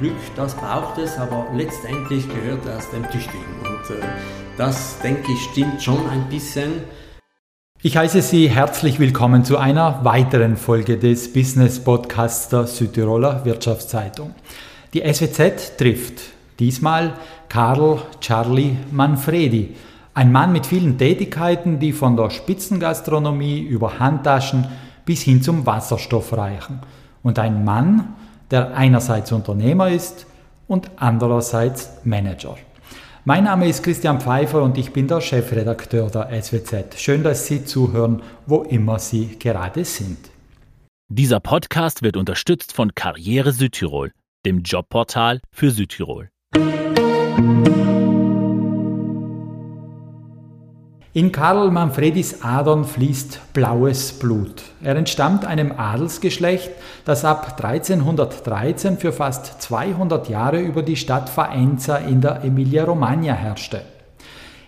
Glück, das braucht es, aber letztendlich gehört erst dem Tüchtigen. Und äh, das, denke ich, stimmt schon ein bisschen. Ich heiße Sie herzlich willkommen zu einer weiteren Folge des Business Podcasts der Südtiroler Wirtschaftszeitung. Die SWZ trifft diesmal Karl Charlie Manfredi, ein Mann mit vielen Tätigkeiten, die von der Spitzengastronomie über Handtaschen bis hin zum Wasserstoff reichen. Und ein Mann, der einerseits Unternehmer ist und andererseits Manager. Mein Name ist Christian Pfeiffer und ich bin der Chefredakteur der SWZ. Schön, dass Sie zuhören, wo immer Sie gerade sind. Dieser Podcast wird unterstützt von Karriere Südtirol, dem Jobportal für Südtirol. In Karl Manfredis Adern fließt blaues Blut. Er entstammt einem Adelsgeschlecht, das ab 1313 für fast 200 Jahre über die Stadt Faenza in der Emilia-Romagna herrschte.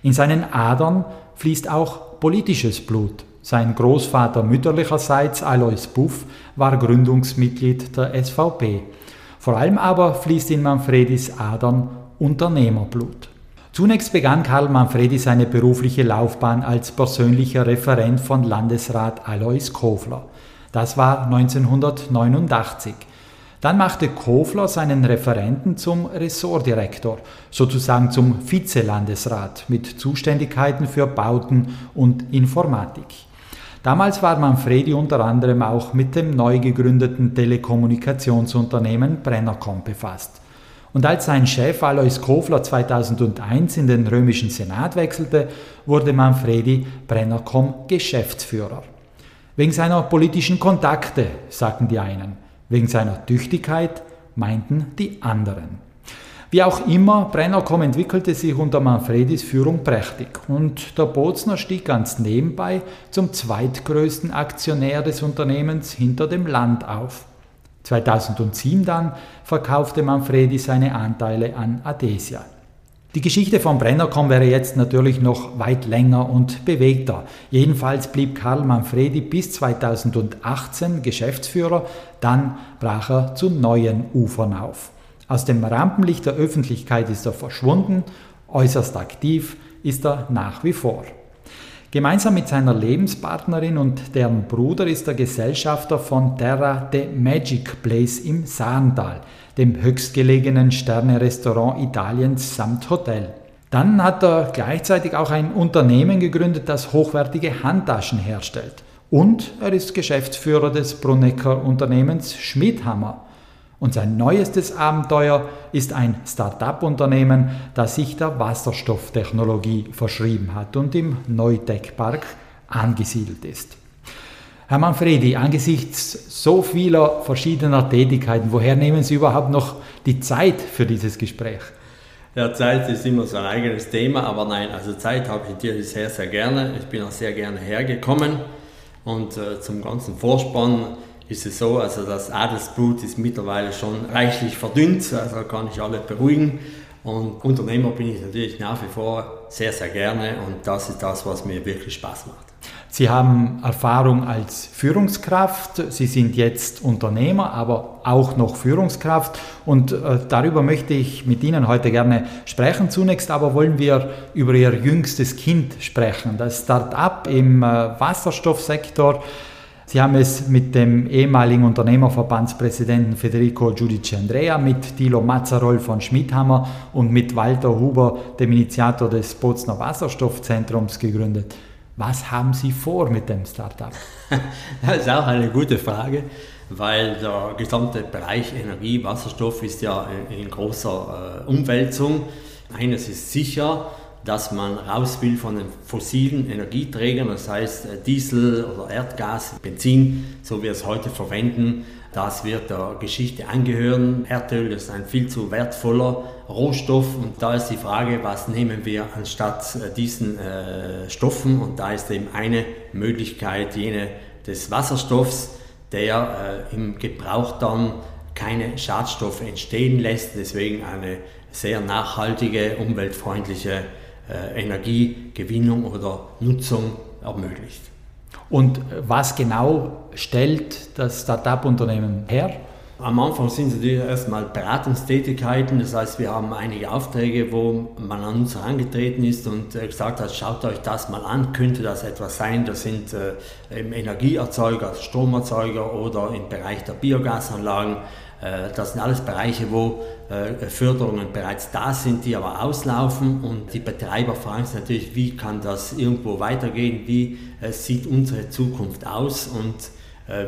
In seinen Adern fließt auch politisches Blut. Sein Großvater mütterlicherseits Alois Buff war Gründungsmitglied der SVP. Vor allem aber fließt in Manfredis Adern Unternehmerblut. Zunächst begann Karl Manfredi seine berufliche Laufbahn als persönlicher Referent von Landesrat Alois Kofler. Das war 1989. Dann machte Kofler seinen Referenten zum Ressortdirektor, sozusagen zum Vizelandesrat mit Zuständigkeiten für Bauten und Informatik. Damals war Manfredi unter anderem auch mit dem neu gegründeten Telekommunikationsunternehmen Brennercom befasst. Und als sein Chef Alois Kofler 2001 in den römischen Senat wechselte, wurde Manfredi Brennercom Geschäftsführer. Wegen seiner politischen Kontakte, sagten die einen, wegen seiner Tüchtigkeit, meinten die anderen. Wie auch immer, Brennercom entwickelte sich unter Manfredis Führung prächtig und der Bozner stieg ganz nebenbei zum zweitgrößten Aktionär des Unternehmens hinter dem Land auf. 2007 dann verkaufte Manfredi seine Anteile an Adesia. Die Geschichte von Brennercom wäre jetzt natürlich noch weit länger und bewegter. Jedenfalls blieb Karl Manfredi bis 2018 Geschäftsführer, dann brach er zu neuen Ufern auf. Aus dem Rampenlicht der Öffentlichkeit ist er verschwunden, äußerst aktiv ist er nach wie vor. Gemeinsam mit seiner Lebenspartnerin und deren Bruder ist er Gesellschafter von Terra de Magic Place im Saarntal, dem höchstgelegenen Sterne-Restaurant Italiens samt Hotel. Dann hat er gleichzeitig auch ein Unternehmen gegründet, das hochwertige Handtaschen herstellt. Und er ist Geschäftsführer des Brunecker Unternehmens Schmidhammer. Und sein neuestes Abenteuer ist ein Start-up-Unternehmen, das sich der Wasserstofftechnologie verschrieben hat und im Neutech-Park angesiedelt ist. Herr Manfredi, angesichts so vieler verschiedener Tätigkeiten, woher nehmen Sie überhaupt noch die Zeit für dieses Gespräch? Ja, Zeit ist immer so ein eigenes Thema, aber nein, also Zeit habe ich natürlich sehr, sehr gerne. Ich bin auch sehr gerne hergekommen und äh, zum ganzen Vorspann ist es so, also das Adelsblut ist mittlerweile schon reichlich verdünnt, also kann ich alle beruhigen. Und Unternehmer bin ich natürlich nach wie vor sehr, sehr gerne und das ist das, was mir wirklich Spaß macht. Sie haben Erfahrung als Führungskraft, Sie sind jetzt Unternehmer, aber auch noch Führungskraft und äh, darüber möchte ich mit Ihnen heute gerne sprechen. Zunächst aber wollen wir über Ihr jüngstes Kind sprechen, das Start-up im äh, Wasserstoffsektor. Sie haben es mit dem ehemaligen Unternehmerverbandspräsidenten Federico Giudice Andrea, mit Thilo Mazzarol von Schmidhammer und mit Walter Huber, dem Initiator des Bozner Wasserstoffzentrums, gegründet. Was haben Sie vor mit dem Startup? Das ist auch eine gute Frage, weil der gesamte Bereich Energie, Wasserstoff ist ja in großer äh, Umwälzung. Eines ist sicher, dass man raus will von den fossilen Energieträgern, das heißt äh, Diesel oder Erdgas, Benzin, so wie wir es heute verwenden. Das wird der Geschichte angehören. Erdöl ist ein viel zu wertvoller Rohstoff und da ist die Frage, was nehmen wir anstatt äh, diesen äh, Stoffen und da ist eben eine Möglichkeit jene des Wasserstoffs, der äh, im Gebrauch dann keine Schadstoffe entstehen lässt, deswegen eine sehr nachhaltige, umweltfreundliche Energiegewinnung oder Nutzung ermöglicht. Und was genau stellt das Start-up-Unternehmen her? Am Anfang sind es natürlich erstmal Beratungstätigkeiten, das heißt, wir haben einige Aufträge, wo man an uns herangetreten ist und äh, gesagt hat, schaut euch das mal an, könnte das etwas sein? Das sind äh, Energieerzeuger, Stromerzeuger oder im Bereich der Biogasanlagen. Äh, das sind alles Bereiche, wo äh, Förderungen bereits da sind, die aber auslaufen. Und die Betreiber fragen sich natürlich, wie kann das irgendwo weitergehen, wie äh, sieht unsere Zukunft aus? Und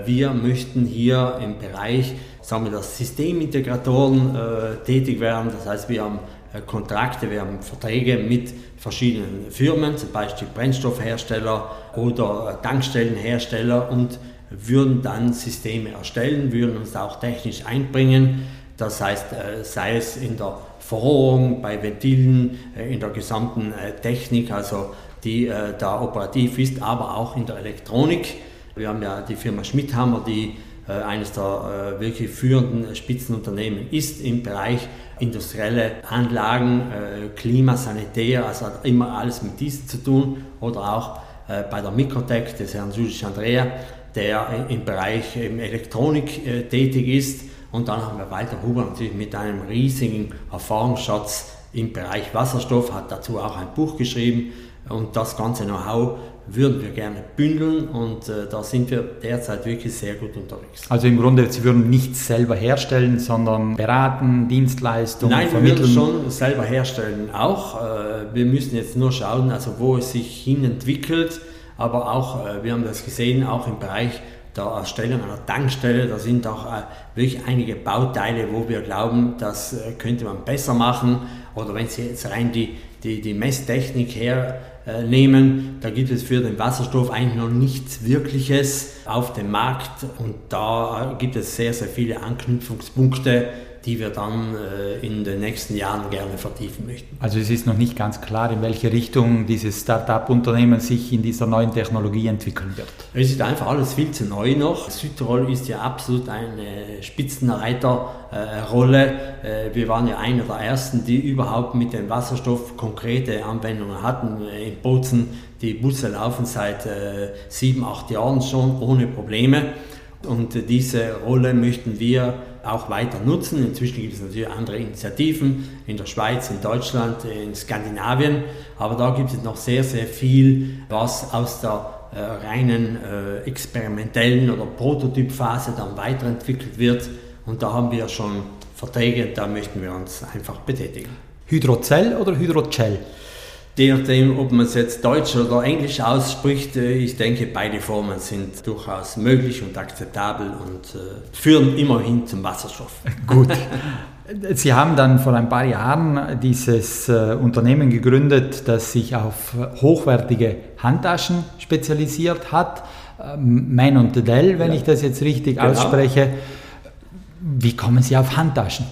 wir möchten hier im Bereich, sagen wir das, Systemintegratoren tätig werden. Das heißt, wir haben Kontrakte, wir haben Verträge mit verschiedenen Firmen, zum Beispiel Brennstoffhersteller oder Tankstellenhersteller. Und würden dann Systeme erstellen, würden uns auch technisch einbringen. Das heißt, sei es in der Verrohrung, bei Ventilen, in der gesamten Technik, also die da operativ ist, aber auch in der Elektronik. Wir haben ja die Firma Schmidhammer, die äh, eines der äh, wirklich führenden Spitzenunternehmen ist im Bereich industrielle Anlagen, äh, Klima, Sanitär, also hat immer alles mit diesen zu tun. Oder auch äh, bei der Mikrotech des Herrn Julius Andrea, der im Bereich Elektronik äh, tätig ist. Und dann haben wir Walter Huber natürlich mit einem riesigen Erfahrungsschatz im Bereich Wasserstoff, hat dazu auch ein Buch geschrieben. Und das ganze Know-how würden wir gerne bündeln und äh, da sind wir derzeit wirklich sehr gut unterwegs. Also im Grunde, Sie würden nichts selber herstellen, sondern beraten, Dienstleistungen Nein, vermitteln? Nein, wir würden schon selber herstellen auch. Äh, wir müssen jetzt nur schauen, also wo es sich hin entwickelt, aber auch, äh, wir haben das gesehen, auch im Bereich der Erstellung einer Tankstelle, da sind auch äh, wirklich einige Bauteile, wo wir glauben, das äh, könnte man besser machen. Oder wenn Sie jetzt rein die, die, die Messtechnik her äh, nehmen. Da gibt es für den Wasserstoff eigentlich noch nichts Wirkliches auf dem Markt und da gibt es sehr, sehr viele Anknüpfungspunkte, die wir dann äh, in den nächsten Jahren gerne vertiefen möchten. Also es ist noch nicht ganz klar, in welche Richtung dieses Start-up-Unternehmen sich in dieser neuen Technologie entwickeln wird. Es ist einfach alles viel zu neu noch. Südtirol ist ja absolut eine Spitzenreiterrolle. Äh, wir waren ja einer der ersten, die überhaupt mit dem Wasserstoff konkrete Anwendungen hatten. In Bozen, die Busse laufen seit äh, sieben, acht Jahren schon ohne Probleme. Und diese Rolle möchten wir auch weiter nutzen. Inzwischen gibt es natürlich andere Initiativen in der Schweiz, in Deutschland, in Skandinavien, aber da gibt es noch sehr, sehr viel, was aus der äh, reinen äh, experimentellen oder Prototypphase dann weiterentwickelt wird. Und da haben wir schon Verträge, da möchten wir uns einfach betätigen. Hydrozell oder Hydrogel? Je nachdem, ob man es jetzt Deutsch oder Englisch ausspricht, äh, ich denke, beide Formen sind durchaus möglich und akzeptabel und äh, führen immerhin zum Wasserstoff. Gut. Sie haben dann vor ein paar Jahren dieses äh, Unternehmen gegründet, das sich auf hochwertige Handtaschen spezialisiert hat. Ähm, Man und Dell, wenn ja. ich das jetzt richtig genau. ausspreche. Wie kommen Sie auf Handtaschen?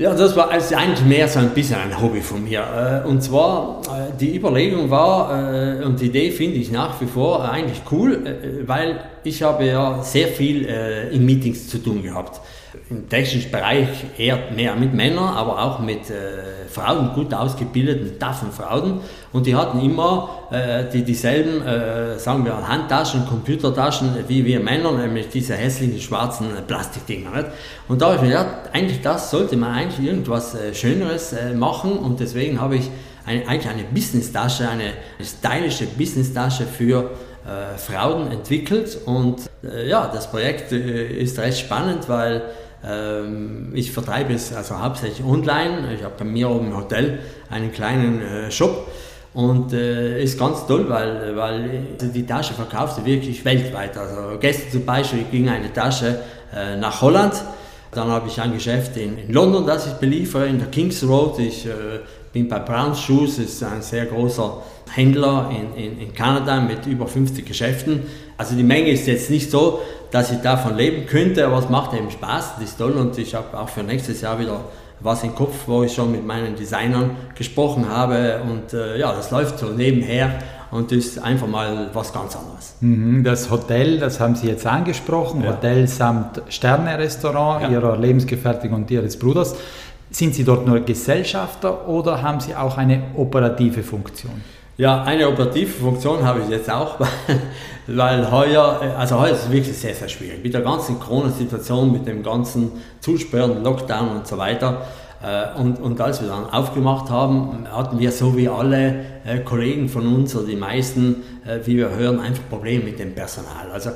Ja, das war also eigentlich mehr so ein bisschen ein Hobby von mir. Äh, und zwar, äh, die Überlegung war, äh, und die Idee finde ich nach wie vor eigentlich cool, weil ich habe ja sehr viel in Meetings zu tun gehabt im technischen Bereich eher mehr mit Männern, aber auch mit äh, Frauen, gut ausgebildeten, taffen Frauen. Und die hatten immer äh, die, dieselben, äh, sagen wir, Handtaschen, Computertaschen wie wir Männer, nämlich diese hässlichen schwarzen Plastikdinger. Nicht? Und da habe ich mir gedacht, eigentlich das sollte man eigentlich irgendwas äh, Schöneres äh, machen und deswegen habe ich eine, eigentlich eine Business-Tasche, eine stylische Business-Tasche für äh, Frauen entwickelt und äh, ja, das Projekt äh, ist recht spannend, weil ähm, ich vertreibe es also hauptsächlich online. Ich habe bei mir oben im Hotel einen kleinen äh, Shop und äh, ist ganz toll, weil, weil die Tasche verkauft sie wirklich weltweit. Also gestern zum Beispiel ging eine Tasche äh, nach Holland. Dann habe ich ein Geschäft in, in, London, das ich beliefere, in der Kings Road. Ich äh, bin bei Browns Shoes, ist ein sehr großer Händler in, in, in Kanada mit über 50 Geschäften. Also die Menge ist jetzt nicht so, dass ich davon leben könnte, aber es macht eben Spaß, das ist toll und ich habe auch für nächstes Jahr wieder was im Kopf, wo ich schon mit meinen Designern gesprochen habe und äh, ja, das läuft so nebenher und ist einfach mal was ganz anderes. Mhm, das Hotel, das haben Sie jetzt angesprochen, ja. Hotel samt Sterne-Restaurant ja. Ihrer Lebensgefährtin und Ihres Bruders. Sind Sie dort nur Gesellschafter oder haben Sie auch eine operative Funktion? Ja, eine operative Funktion habe ich jetzt auch, weil heuer, also heuer ist es wirklich sehr, sehr schwierig. Mit der ganzen Corona-Situation, mit dem ganzen Zusperren, Lockdown und so weiter. Äh, und, und als wir dann aufgemacht haben, hatten wir so wie alle äh, Kollegen von uns oder die meisten, äh, wie wir hören, einfach Probleme mit dem Personal. Also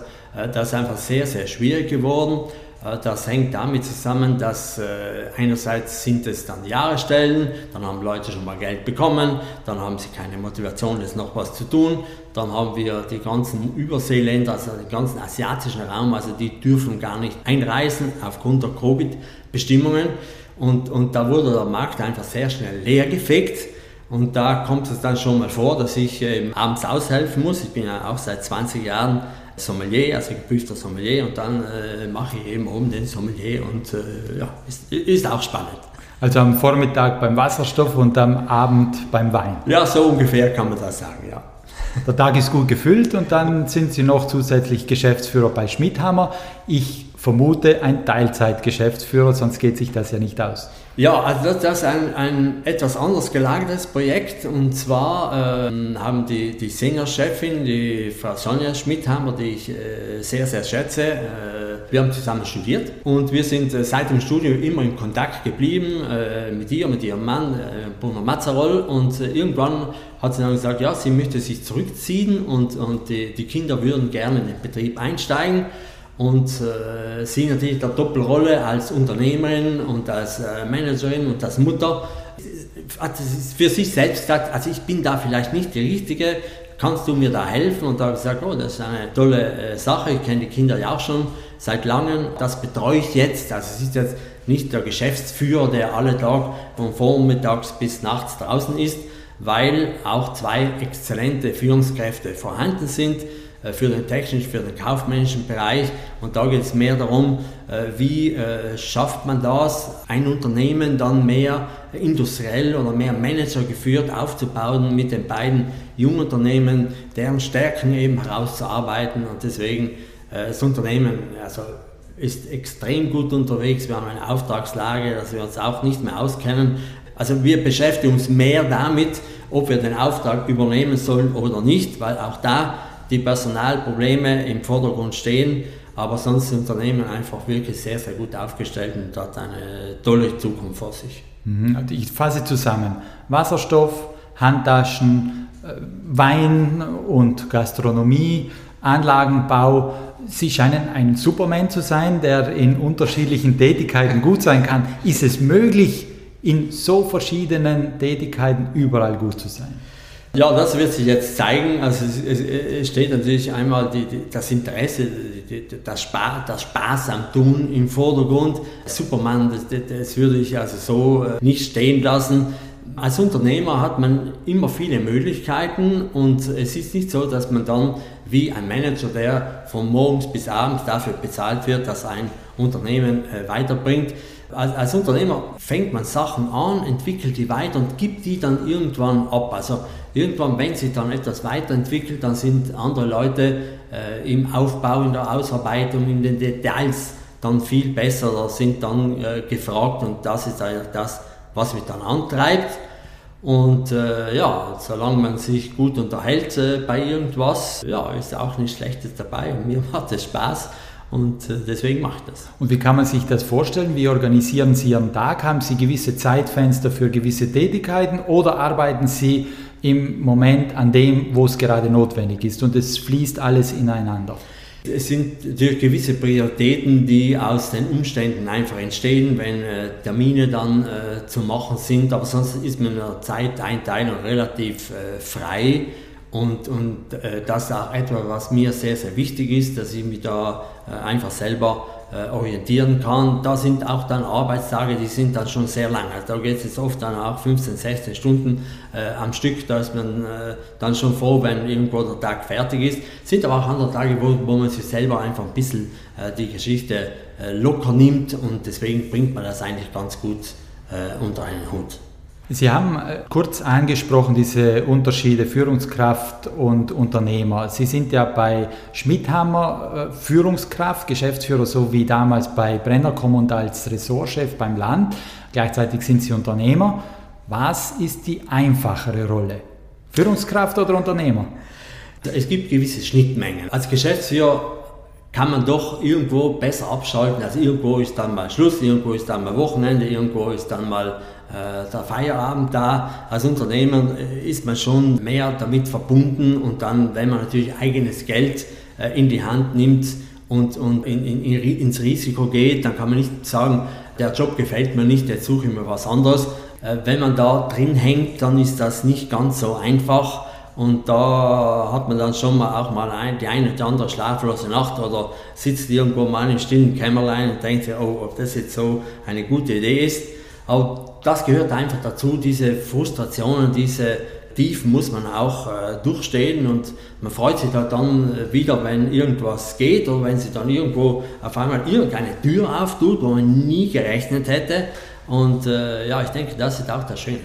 das ist einfach sehr, sehr schwierig geworden. Äh, das hängt damit zusammen, dass äh, einerseits sind es dann Jahresstellen, dann haben Leute schon mal Geld bekommen, dann haben sie keine Motivation, jetzt noch was zu tun. Dann haben wir die ganzen Überseeländer, also den ganzen asiatischen Raum, also die dürfen gar nicht einreisen aufgrund der Covid-Bestimmungen. Und, und da wurde der Markt einfach sehr schnell leergefegt. Und da kommt es dann schon mal vor, dass ich ähm, abends aushelfen muss. Ich bin ja auch seit 20 Jahren Sommelier, also geprüfter Sommelier und dann äh, mache ich eben oben den Sommelier und äh, ja, ist, ist auch spannend. Also am Vormittag beim Wasserstoff und am Abend beim Wein. Ja, so ungefähr kann man das sagen, ja. Der Tag ist gut gefüllt und dann sind Sie noch zusätzlich Geschäftsführer bei Schmidhammer. Ich vermute ein Teilzeitgeschäftsführer, sonst geht sich das ja nicht aus. Ja, also das, ist ein, ein etwas anders gelagertes Projekt. Und zwar ähm, haben die, die Senior-Chefin, die Frau Sonja Schmidhammer, die ich äh, sehr, sehr schätze, äh, wir haben zusammen studiert. Und wir sind äh, seit dem Studium immer in Kontakt geblieben äh, mit ihr, mit ihrem Mann, äh, Bruno Mazzarol und äh, irgendwann hat sie dann gesagt, ja, sie möchte sich zurückziehen und, und die, die Kinder würden gerne in den Betrieb einsteigen und äh, sie natürlich der Doppelrolle als Unternehmerin und als äh, Managerin und als Mutter. Hat für sich selbst gesagt, also ich bin da vielleicht nicht die Richtige, kannst du mir da helfen? Und da habe ich gesagt, oh, das ist eine tolle äh, Sache, ich kenne die Kinder ja auch schon seit langem, das betreue ich jetzt, also es ist jetzt nicht der Geschäftsführer, der alle Tag von vormittags bis nachts draußen ist, weil auch zwei exzellente Führungskräfte vorhanden sind, für den technischen, für den kaufmännischen Bereich. Und da geht es mehr darum, äh, wie äh, schafft man das, ein Unternehmen dann mehr industriell oder mehr Manager geführt aufzubauen mit den beiden Jungunternehmen, deren Stärken eben herauszuarbeiten. Und deswegen das Unternehmen also ist extrem gut unterwegs. Wir haben eine Auftragslage, dass wir uns auch nicht mehr auskennen. Also wir beschäftigen uns mehr damit, ob wir den Auftrag übernehmen sollen oder nicht, weil auch da die Personalprobleme im Vordergrund stehen, aber sonst sind Unternehmen einfach wirklich sehr, sehr gut aufgestellt und hat eine tolle Zukunft vor sich. Mhm. Also ich fasse zusammen. Wasserstoff, Handtaschen, äh, Wein und Gastronomie, Anlagenbau. Sie scheinen ein Superman zu sein, der in unterschiedlichen Tätigkeiten gut sein kann. Ist es möglich, in so verschiedenen Tätigkeiten überall gut zu sein? Ja, das wird sich jetzt zeigen. Also es, es steht natürlich einmal die, die, das Interesse, die, das, Spaß, das Spaß am Tun im Vordergrund. Superman, das, das würde ich also so äh, nicht stehen lassen. Als Unternehmer hat man immer viele Möglichkeiten und es ist nicht so, dass man dann wie ein Manager, der von morgens bis abends dafür bezahlt wird, dass ein Unternehmen äh, weiterbringt. Als, als, Unternehmer fängt man Sachen an, entwickelt die weiter und gibt die dann irgendwann ab. Also irgendwann, wenn sich dann etwas weiterentwickelt, dann sind andere Leute äh, im Aufbau, in der Ausarbeitung, in den Details dann viel besser, da sind dann äh, gefragt und das ist eigentlich das, was mich dann antreibt. Und äh, ja, solange man sich gut unterhält äh, bei irgendwas, ja, ist auch nichts Schlechtes dabei und mir macht es Spaß. Und äh, deswegen mache ich das. Und wie kann man sich das vorstellen? Wie organisieren Sie Ihren Tag? Haben Sie gewisse Zeitfenster für gewisse Tätigkeiten oder arbeiten Sie im Moment an dem, wo es gerade notwendig ist und es fließt alles ineinander. Es sind natürlich gewisse Prioritäten, die aus den Umständen einfach entstehen, wenn äh, Termine dann äh, zu machen sind, aber sonst ist man in der Zeiteinteilung relativ äh, frei und, und äh, das ist auch etwas, was mir sehr, sehr wichtig ist, dass ich mich da äh, einfach selber äh, orientieren kann. Da sind auch dann Arbeitstage, die sind dann schon sehr lang. Also da geht es jetzt oft dann auch 15, 16 Stunden äh, am Stück. Da ist man äh, dann schon froh, wenn irgendwo der Tag fertig ist. Sind aber auch andere Tage, wo, wo man sich selber einfach ein bisschen äh, die Geschichte locker nimmt und deswegen bringt man das eigentlich ganz gut unter einen Hut. Sie haben äh, kurz angesprochen, diese Unterschiede Führungskraft und Unternehmer. Sie sind ja bei Schmidhammer äh, Führungskraft, Geschäftsführer, so wie damals bei Brennercom und als Ressortchef beim Land. Gleichzeitig sind Sie Unternehmer. Was ist die einfachere Rolle? Führungskraft oder Unternehmer? Es gibt gewisse Schnittmengen. Als Geschäftsführer kann man doch irgendwo besser abschalten. Also irgendwo ist dann mal Schluss, irgendwo ist dann mal Wochenende, irgendwo ist dann mal der Feierabend da. Als Unternehmer äh, ist man schon mehr damit verbunden und dann, wenn man natürlich eigenes Geld äh, in die Hand nimmt und, und in, in, ins Risiko geht, dann kann man nicht sagen, der Job gefällt mir nicht, jetzt suche ich mir was anderes. Äh, wenn man da drin hängt, dann ist das nicht ganz so einfach. Und da hat man dann schon mal auch mal ein, die eine oder andere schlaflose Nacht oder sitzt irgendwo mal im stillen Kämmerlein und denkt sich, oh, ob das jetzt so eine gute Idee ist. Aber das gehört einfach dazu, diese Frustrationen, diese Tiefen muss man auch äh, durchstehen und man freut sich halt dann wieder, wenn irgendwas geht oder wenn sich dann irgendwo auf einmal irgendeine Tür auftut, wo man nie gerechnet hätte. Und äh, ja, ich denke, das ist auch das Schöne.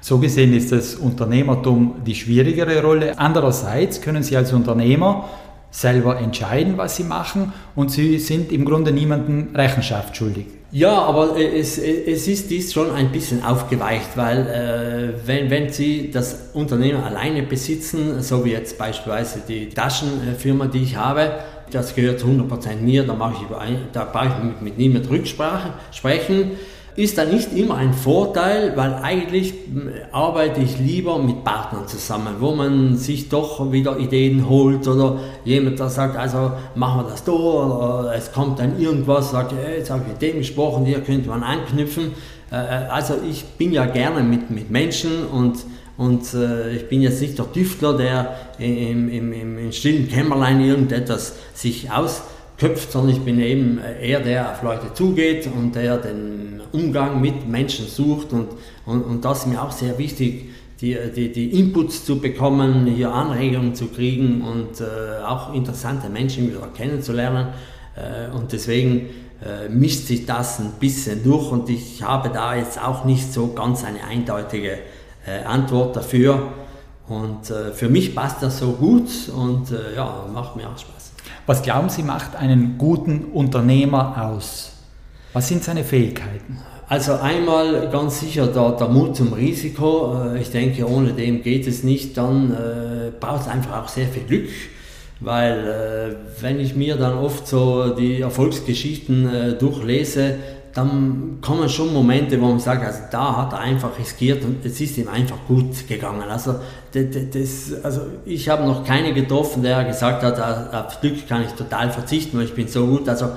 So gesehen ist das Unternehmertum die schwierigere Rolle. Andererseits können Sie als Unternehmer selber entscheiden, was Sie machen und Sie sind im Grunde niemandem Rechenschaft schuldig. Ja, aber es, es ist dies schon ein bisschen aufgeweicht, weil äh, wenn, wenn Sie das Unternehmen alleine besitzen, so wie jetzt beispielsweise die Taschenfirma, die ich habe, das gehört zu 100% mir, da, mache ich, brauche ich mit, mit niemand Rücksprache sprechen ist dann nicht immer ein Vorteil, weil eigentlich hm, arbeite ich lieber mit Partnern zusammen, wo man sich doch wieder Ideen holt oder jemand, der sagt, also machen wir das da oder es kommt dann irgendwas, sagt, jetzt habe ich mit dem gesprochen, hier könnte man anknüpfen. Äh, äh, also ich bin ja gerne mit, mit Menschen und, und äh, ich bin jetzt nicht der Tüftler, der im, im, im stillen Kämmerlein irgendetwas sich aus köpft, sondern ich bin eben eher der, der auf Leute zugeht und der den Umgang mit Menschen sucht und, und, und das ist mir auch sehr wichtig, die, die, die Inputs zu bekommen, hier Anregungen zu kriegen und äh, auch interessante Menschen wieder kennenzulernen äh, und deswegen äh, mischt sich das ein bisschen durch und ich habe da jetzt auch nicht so ganz eine eindeutige äh, Antwort dafür und äh, für mich passt das so gut und äh, ja, macht mir auch Spaß. Was glauben Sie macht einen guten Unternehmer aus? Was sind seine Fähigkeiten? Also einmal ganz sicher der, der Mut zum Risiko. Äh, ich denke, ohne dem geht es nicht. Dann äh, braucht es einfach auch sehr viel Glück, weil äh, wenn ich mir dann oft so die Erfolgsgeschichten äh, durchlese, dann kommen schon Momente, wo man sagt, also da hat er einfach riskiert und es ist ihm einfach gut gegangen. Also, das, also ich habe noch keine getroffen, der gesagt hat, auf Glück kann ich total verzichten, weil ich bin so gut. Also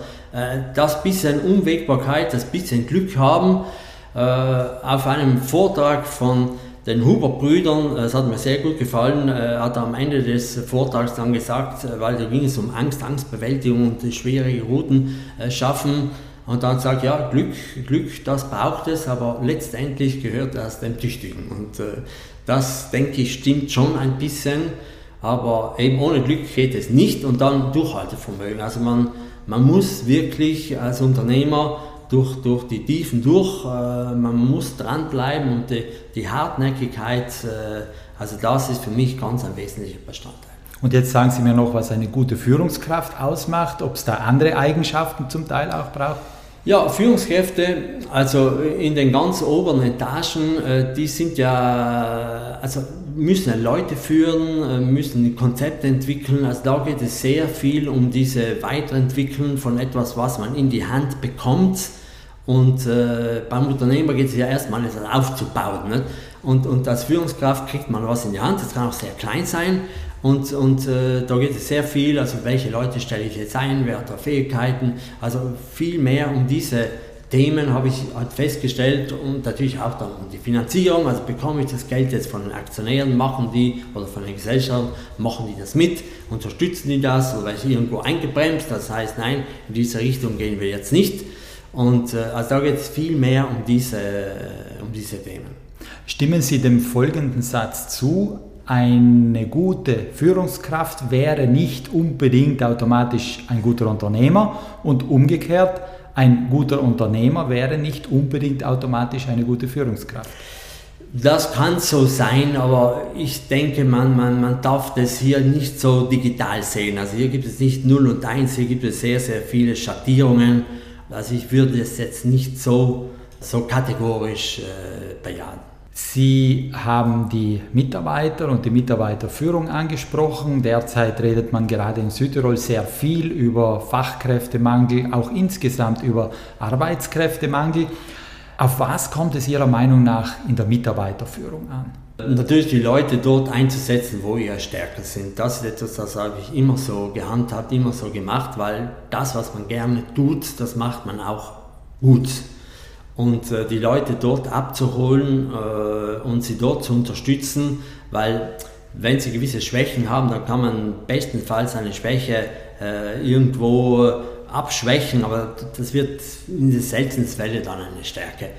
das bisschen Unwägbarkeit, das bisschen Glück haben, äh, auf einem Vortrag von den Huber-Brüdern, das hat mir sehr gut gefallen, äh, hat er am Ende des Vortrags dann gesagt, weil da ging es um Angst, Angstbewältigung und schwierige Routen schaffen, und dann sagt, ja, Glück, Glück, das braucht es, aber letztendlich gehört das dem Tüchtigen. Und äh, das, denke ich, stimmt schon ein bisschen, aber eben ohne Glück geht es nicht und dann Durchhaltevermögen. Also man, man muss wirklich als Unternehmer durch, durch die Tiefen durch, äh, man muss dranbleiben und die, die Hartnäckigkeit, äh, also das ist für mich ganz ein wesentlicher Bestandteil. Und jetzt sagen Sie mir noch, was eine gute Führungskraft ausmacht, ob es da andere Eigenschaften zum Teil auch braucht? Ja, Führungskräfte, also in den ganz oberen Etagen, äh, die sind ja, also müssen Leute führen, äh, müssen Konzepte entwickeln. Also da geht es sehr viel um diese Weiterentwicklung von etwas, was man in die Hand bekommt. Und äh, beim Unternehmer geht es ja erstmal, es aufzubauen. Nicht? Und, und als Führungskraft kriegt man was in die Hand, das kann auch sehr klein sein. Und, und äh, da geht es sehr viel, also welche Leute stelle ich jetzt ein, wer hat da Fähigkeiten, also viel mehr um diese Themen habe ich halt festgestellt und natürlich auch dann um die Finanzierung, also bekomme ich das Geld jetzt von den Aktionären, machen die oder von den Gesellschaften, machen die das mit, unterstützen die das oder ist irgendwo eingebremst, das heißt nein, in diese Richtung gehen wir jetzt nicht. Und äh, also da geht es viel mehr um diese, äh, um diese Themen. Stimmen Sie dem folgenden Satz zu? eine gute Führungskraft wäre nicht unbedingt automatisch ein guter Unternehmer und umgekehrt, ein guter Unternehmer wäre nicht unbedingt automatisch eine gute Führungskraft. Das kann so sein, aber ich denke, man, man, man darf das hier nicht so digital sehen. Also hier gibt es nicht 0 und 1, hier gibt es sehr, sehr viele Schattierungen. Also ich würde es jetzt nicht so, so kategorisch äh, bejahen. Sie haben die Mitarbeiter und die Mitarbeiterführung angesprochen. Derzeit redet man gerade in Südtirol sehr viel über Fachkräftemangel, auch insgesamt über Arbeitskräftemangel. Auf was kommt es Ihrer Meinung nach in der Mitarbeiterführung an? Natürlich die Leute dort einzusetzen, wo ihre Stärken sind. Das ist etwas, das habe ich immer so gehandhabt, immer so gemacht, weil das, was man gerne tut, das macht man auch gut und äh, die Leute dort abzuholen äh, und sie dort zu unterstützen, weil wenn sie gewisse Schwächen haben, dann kann man bestenfalls eine Schwäche äh, irgendwo abschwächen, aber das wird in den seltensten Fällen dann eine Stärke.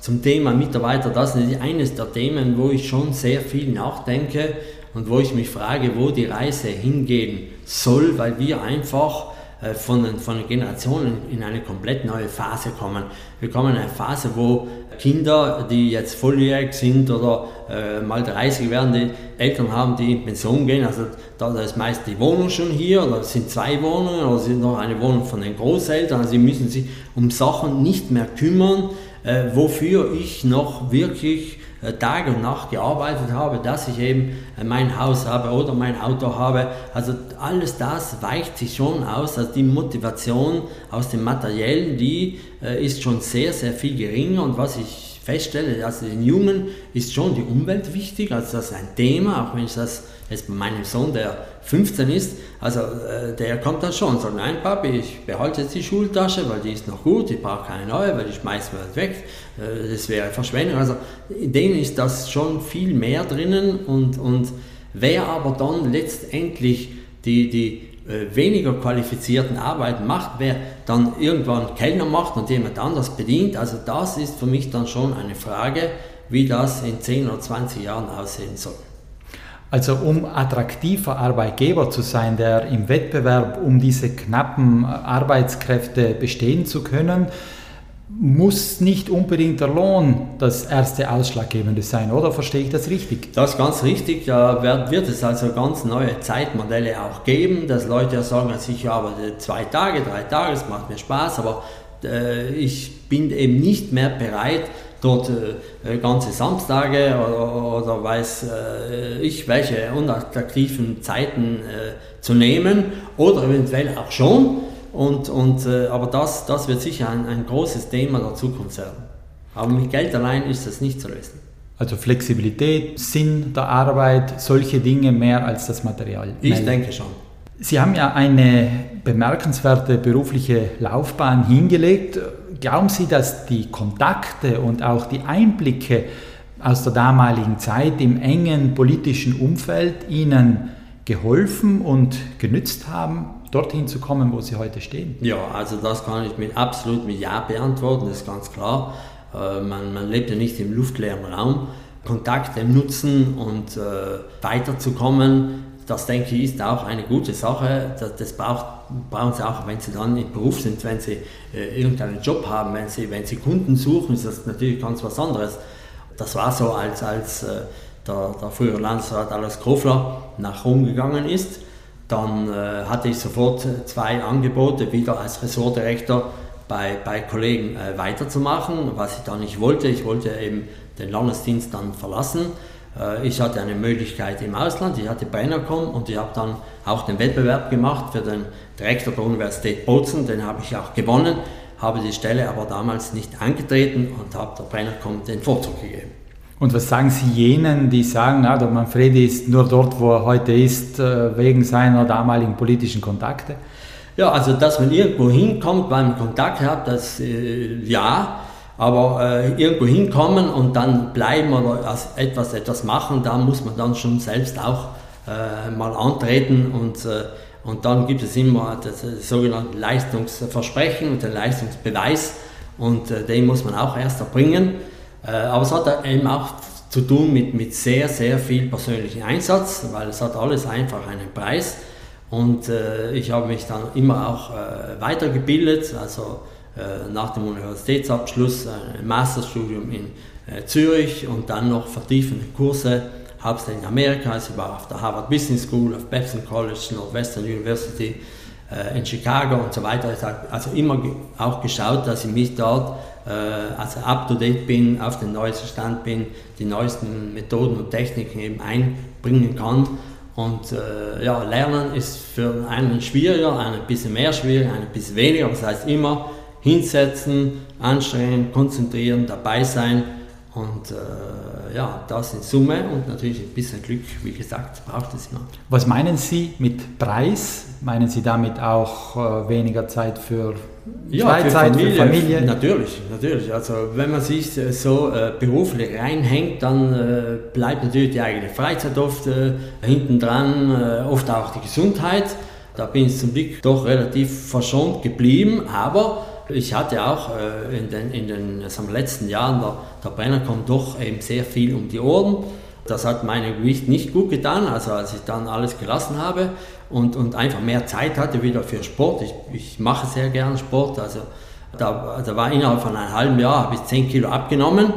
Zum Thema Mitarbeiter, das ist eines der Themen, wo ich schon sehr viel nachdenke und wo ich mich frage, wo die Reise hingehen soll, weil wir einfach äh, von, von den Generationen in eine komplett neue Phase kommen. Wir kommen in eine Phase, wo Kinder, die jetzt volljährig sind oder äh, mal 30 werden, die Eltern haben, die in Pension gehen, also da, da ist meist die Wohnung schon hier oder es sind zwei Wohnungen oder es sind noch eine Wohnung von den Großeltern, also sie müssen sich um Sachen nicht mehr kümmern, äh, wofür ich noch wirklich äh, Tag und Nacht gearbeitet habe, dass ich eben äh, mein Haus habe oder mein Auto habe. Also alles das weicht sich schon aus. Also die Motivation aus dem Materiellen, die äh, ist schon sehr, sehr viel geringer. Und was ich feststelle, also den Jungen ist schon die Umwelt wichtig. Also das ist ein Thema, auch wenn ich das jetzt bei meinem Sohn, der 15 ist, also äh, der kommt dann schon und sagt, nein Papi, ich behalte jetzt die Schultasche, weil die ist noch gut, ich brauche keine neue, weil ich schmeiße mir weg, äh, das wäre Verschwendung. Also in denen ist das schon viel mehr drinnen und, und wer aber dann letztendlich die, die äh, weniger qualifizierten Arbeiten macht, wer dann irgendwann Kellner macht und jemand anders bedient, also das ist für mich dann schon eine Frage, wie das in 10 oder 20 Jahren aussehen soll. Also um attraktiver Arbeitgeber zu sein, der im Wettbewerb um diese knappen Arbeitskräfte bestehen zu können, muss nicht unbedingt der Lohn das erste Ausschlaggebende sein, oder verstehe ich das richtig? Das ist ganz richtig. Da wird es also ganz neue Zeitmodelle auch geben, dass Leute sagen, also ich arbeite zwei Tage, drei Tage, es macht mir Spaß, aber äh, ich bin eben nicht mehr bereit, dort äh, ganze Samstage oder, oder weiß äh, ich welche unattraktiven Zeiten äh, zu nehmen oder eventuell auch schon. Und, und, äh, aber das, das wird sicher ein, ein großes Thema der Zukunft sein. Aber mit Geld allein ist das nicht zu lösen. Also Flexibilität, Sinn der Arbeit, solche Dinge mehr als das Material. Ich Nein. denke schon. Sie haben ja eine bemerkenswerte berufliche Laufbahn hingelegt. Glauben Sie, dass die Kontakte und auch die Einblicke aus der damaligen Zeit im engen politischen Umfeld Ihnen geholfen und genützt haben, dorthin zu kommen, wo Sie heute stehen? Ja, also das kann ich mit absolut mit Ja beantworten, das ist ganz klar. Äh, man, man lebt ja nicht im luftleeren Raum. Kontakte nutzen und äh, weiterzukommen, das denke ich ist auch eine gute Sache. Das, das braucht, brauchen Sie auch, wenn Sie dann im Beruf sind, wenn Sie äh, irgendeinen Job haben, wenn Sie, wenn Sie Kunden suchen, ist das natürlich ganz was anderes. Das war so, als, als äh, der, der frühere Landesrat Alois Kofler nach Rom gegangen ist. Dann äh, hatte ich sofort zwei Angebote, wieder als Ressortdirektor bei, bei Kollegen äh, weiterzumachen, was ich da nicht wollte. Ich wollte eben den Landesdienst dann verlassen ich hatte eine Möglichkeit im Ausland, ich hatte Brennercom und ich habe dann auch den Wettbewerb gemacht für den Direktor der Universität Bozen, den habe ich auch gewonnen, habe die Stelle aber damals nicht angetreten und habe der Brennercom den Vorzug gegeben. Und was sagen Sie jenen, die sagen, na, der Manfredi ist nur dort, wo er heute ist, äh, wegen seiner damaligen politischen Kontakte? Ja, also dass man irgendwo hinkommt, weil man Kontakt hat, das äh, ja, aber äh, irgendwo hinkommen und dann bleiben oder etwas, etwas machen, da muss man dann schon selbst auch äh, mal antreten und, äh, und dann gibt es immer das, das sogenannte Leistungsversprechen und den Leistungsbeweis und äh, den muss man auch erst erbringen. Äh, aber es hat eben auch zu tun mit, mit sehr, sehr viel persönlichem Einsatz, weil es hat alles einfach einen Preis und äh, ich habe mich dann immer auch weitergebildet, also äh, nach dem Universitätsabschluss ein Masterstudium in äh, Zürich und dann noch vertiefende Kurse, hauptsächlich in Amerika. Also ich war auf der Harvard Business School, auf Babson College, Northwestern University äh, in Chicago und so weiter. Also immer auch geschaut, dass ich mich dort äh, also up to date bin, auf den neuesten Stand bin, die neuesten Methoden und Techniken eben einbringen kann. Und äh, ja, Lernen ist für einen schwieriger, einen ein bisschen mehr schwierig, einen ein bisschen weniger. Das heißt immer hinsetzen, anstrengen, konzentrieren, dabei sein und äh, ja, das in Summe und natürlich ein bisschen Glück, wie gesagt, braucht es immer. Was meinen Sie mit Preis? Meinen Sie damit auch äh, weniger Zeit für ja, Freizeit, für Familie, für Familie? Natürlich, natürlich. Also wenn man sich äh, so äh, beruflich reinhängt, dann äh, bleibt natürlich die eigene Freizeit oft äh, hinten dran, oft auch die Gesundheit. Da bin ich zum Glück doch relativ verschont geblieben, aber ich hatte auch äh, in den, in den also letzten Jahren, der, der Brenner kommt doch eben sehr viel um die Ohren. Das hat meinem Gewicht nicht gut getan, also als ich dann alles gelassen habe und, und einfach mehr Zeit hatte wieder für Sport. Ich, ich mache sehr gerne Sport, also da, da war innerhalb von einem halben Jahr habe ich 10 Kilo abgenommen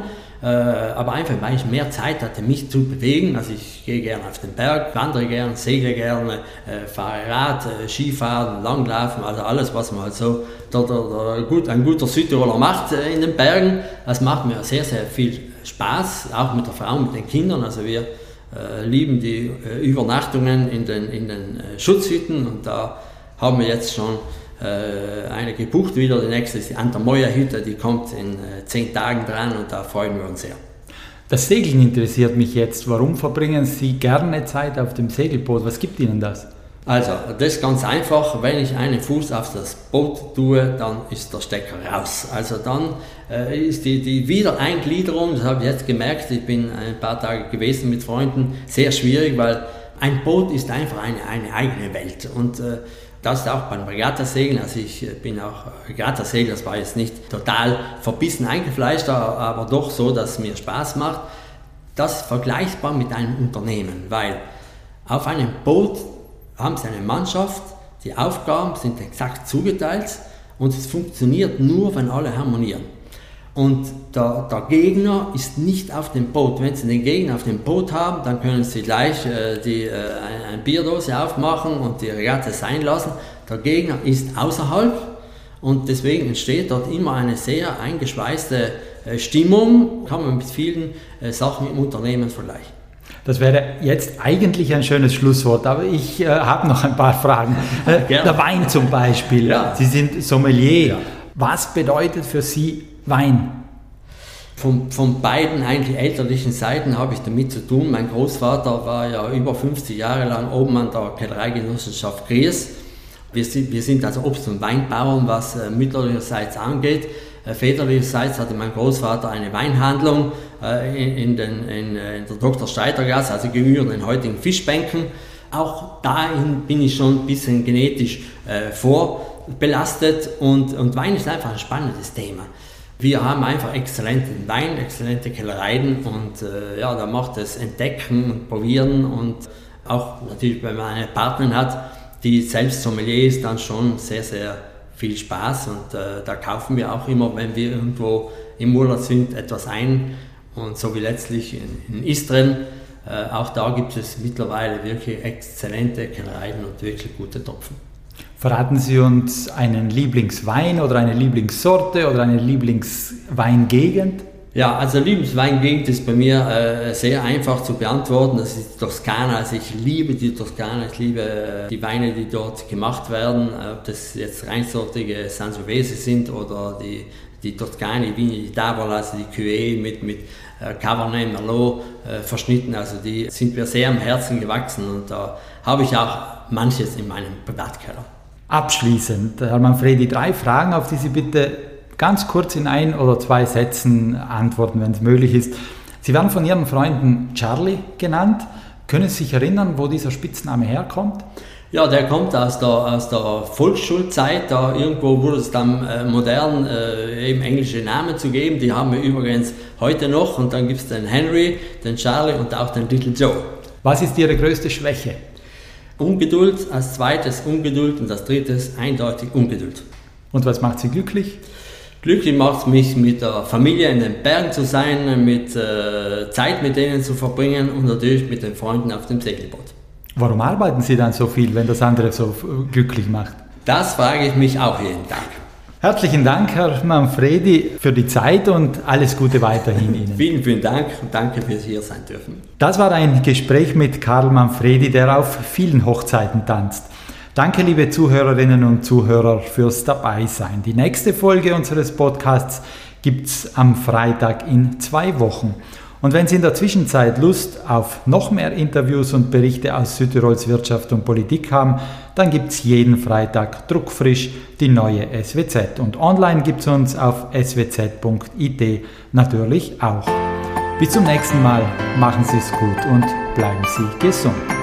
aber einfach, weil ich mehr Zeit hatte, mich zu bewegen. Also ich gehe gerne auf den Berg, wandere gerne, segle gerne, äh, fahre Rad, äh, Skifahren, Langlaufen, also alles, was man halt so der, der, der gut, ein guter Südtiroler macht äh, in den Bergen. Das macht mir sehr, sehr viel Spaß, auch mit der Frau, mit den Kindern. Also wir äh, lieben die äh, Übernachtungen in den, in den Schutzhütten und da haben wir jetzt schon äh, eine gebucht wieder. Die nächste ist die Antermoyer-Hütte, die kommt in äh, zehn Tagen dran und da freuen wir uns sehr. Das Segeln interessiert mich jetzt. Warum verbringen Sie gerne Zeit auf dem Segelboot? Was gibt Ihnen das? Also, das ist ganz einfach. Wenn ich einen Fuß auf das Boot tue, dann ist der Stecker raus. Also dann äh, ist die, die Wiedereingliederung, das habe ich jetzt gemerkt, ich bin ein paar Tage gewesen mit Freunden, sehr schwierig, weil ein Boot ist einfach eine, eine eigene Welt. Und äh, das ist auch beim Regattasegeln, also ich äh, bin auch Regattasegler, das war jetzt nicht total verbissen eingefleischt, aber doch so, dass es mir Spaß macht. Das ist vergleichbar mit einem Unternehmen, weil auf einem Boot haben Sie eine Mannschaft, die Aufgaben sind exakt zugeteilt und es funktioniert nur, wenn alle harmonieren. Und der, der, Gegner ist nicht auf dem Boot. Wenn Sie den Gegner auf dem Boot haben, dann können Sie gleich äh, die, äh, eine Bierdose aufmachen und die Regatta sein lassen. Der Gegner ist außerhalb und deswegen entsteht dort immer eine sehr eingeschweißte äh, Stimmung. Kann man mit vielen äh, Sachen im Unternehmen vergleichen. Das wäre jetzt eigentlich ein schönes Schlusswort, aber ich äh, habe noch ein paar Fragen. Äh, der Wein zum Beispiel. Ja. Sie sind Sommelier. Ja. Was bedeutet für Sie Wein. Von, von beiden eigentlich elterlichen Seiten habe ich damit zu tun. Mein Großvater war ja über 50 Jahre lang oben an der Kellereigenossenschaft Gries. Wir sind, wir sind also Obst- und Weinbauern, was äh, mütterlicherseits angeht. Äh, väterlicherseits hatte mein Großvater eine Weinhandlung äh, in, in, den, in, äh, in der Dr. Steitergasse, also gegenüber den heutigen Fischbänken. Auch dahin bin ich schon ein bisschen genetisch äh, vorbelastet und, und Wein ist einfach ein spannendes Thema. Wir haben einfach exzellenten Wein, exzellente Kellereien und äh, ja, da macht es Entdecken und Probieren und auch natürlich, wenn man eine Partnerin hat, die selbst Sommelier ist, dann schon sehr, sehr viel Spaß und äh, da kaufen wir auch immer, wenn wir irgendwo im Urlaub sind, etwas ein und so wie letztlich in, in Istren. Äh, auch da gibt es mittlerweile wirklich exzellente Kellereien und wirklich gute Tropfen. Verraten Sie uns einen Lieblingswein oder eine Lieblingssorte oder eine Lieblingsweingegend? Ja, also Lieblingsweingegend ist bei mir äh, sehr einfach zu beantworten. Das ist die Toskana. Also ich liebe die Toskana, ich liebe äh, die Weine, die dort gemacht werden. Ob das jetzt reinsortige Sangiovese sind oder die, die Toskani, wie die Tavola, also die Cuvée mit, mit äh, Cabernet Merlot äh, verschnitten. Also die sind mir sehr am Herzen gewachsen und da habe ich auch manches in meinem Privatkeller. Abschließend, Herr Manfredi, drei Fragen, auf die Sie bitte ganz kurz in ein oder zwei Sätzen antworten, wenn es möglich ist. Sie werden von Ihren Freunden Charlie genannt. Können Sie sich erinnern, wo dieser Spitzname herkommt? Ja, der kommt aus der, aus der Volksschulzeit. Da irgendwo wurde es dann äh, modern, äh, eben englische Namen zu geben. Die haben wir übrigens heute noch. Und dann gibt es den Henry, den Charlie und auch den Little Joe. Was ist Ihre größte Schwäche? Ungeduld, als zweites Ungeduld und als drittes eindeutig Ungeduld. Und was macht Sie glücklich? Glücklich macht es mich, mit der Familie in den Bergen zu sein, mit äh, Zeit mit denen zu verbringen und natürlich mit den Freunden auf dem Segelboot. Warum arbeiten Sie dann so viel, wenn das andere so glücklich macht? Das frage ich mich auch jeden Tag. Herzlichen Dank, Herr Manfredi, für die Zeit und alles Gute weiterhin Ihnen. vielen, vielen Dank und danke fürs hier sein dürfen. Das war ein Gespräch mit Karl Manfredi, der auf vielen Hochzeiten tanzt. Danke, liebe Zuhörerinnen und Zuhörer, fürs Dabeisein. Die nächste Folge unseres Podcasts gibt es am Freitag in zwei Wochen. Und wenn Sie in der Zwischenzeit Lust auf noch mehr Interviews und Berichte aus Südtirols Wirtschaft und Politik haben, dann gibt es jeden Freitag druckfrisch die neue SWZ. Und online gibt es uns auf swz.it natürlich auch. Bis zum nächsten Mal, machen Sie es gut und bleiben Sie gesund.